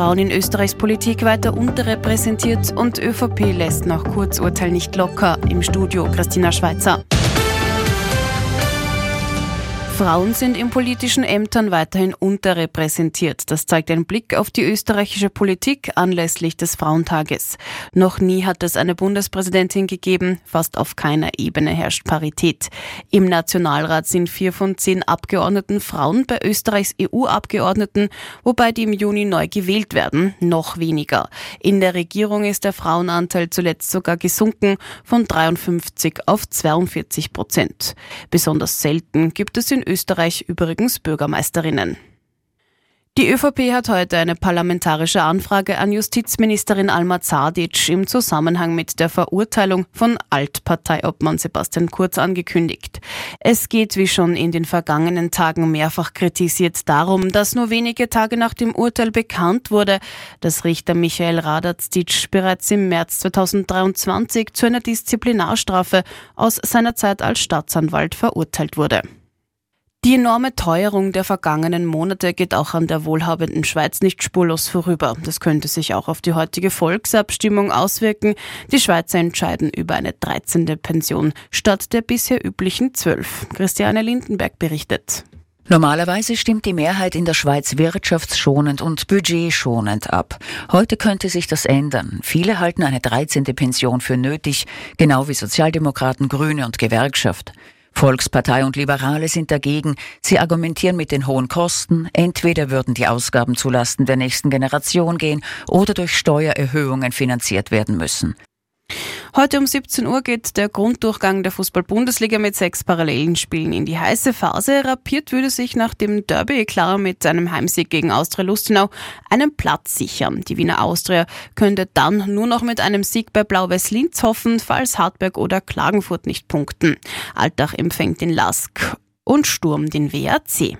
Frauen in Österreichs Politik weiter unterrepräsentiert und ÖVP lässt nach Kurzurteil nicht locker. Im Studio Christina Schweizer. Frauen sind in politischen Ämtern weiterhin unterrepräsentiert. Das zeigt ein Blick auf die österreichische Politik anlässlich des Frauentages. Noch nie hat es eine Bundespräsidentin gegeben. Fast auf keiner Ebene herrscht Parität. Im Nationalrat sind vier von zehn Abgeordneten Frauen, bei Österreichs EU-Abgeordneten, wobei die im Juni neu gewählt werden, noch weniger. In der Regierung ist der Frauenanteil zuletzt sogar gesunken von 53 auf 42 Prozent. Besonders selten gibt es in Österreich übrigens Bürgermeisterinnen. Die ÖVP hat heute eine parlamentarische Anfrage an Justizministerin Alma Zadic im Zusammenhang mit der Verurteilung von Altparteiobmann Sebastian Kurz angekündigt. Es geht, wie schon in den vergangenen Tagen mehrfach kritisiert, darum, dass nur wenige Tage nach dem Urteil bekannt wurde, dass Richter Michael Radatzic bereits im März 2023 zu einer Disziplinarstrafe aus seiner Zeit als Staatsanwalt verurteilt wurde. Die enorme Teuerung der vergangenen Monate geht auch an der wohlhabenden Schweiz nicht spurlos vorüber. Das könnte sich auch auf die heutige Volksabstimmung auswirken. Die Schweizer entscheiden über eine 13. Pension statt der bisher üblichen 12. Christiane Lindenberg berichtet. Normalerweise stimmt die Mehrheit in der Schweiz wirtschaftsschonend und budgetschonend ab. Heute könnte sich das ändern. Viele halten eine 13. Pension für nötig, genau wie Sozialdemokraten, Grüne und Gewerkschaft. Volkspartei und Liberale sind dagegen. Sie argumentieren mit den hohen Kosten. Entweder würden die Ausgaben zulasten der nächsten Generation gehen oder durch Steuererhöhungen finanziert werden müssen. Heute um 17 Uhr geht der Grunddurchgang der Fußball-Bundesliga mit sechs parallelen Spielen in die heiße Phase. Rapiert würde sich nach dem Derby klar mit seinem Heimsieg gegen Austria Lustenau einen Platz sichern. Die Wiener Austria könnte dann nur noch mit einem Sieg bei Blau-Weiß Linz hoffen, falls Hartberg oder Klagenfurt nicht punkten. Altach empfängt den Lask und Sturm den WAC.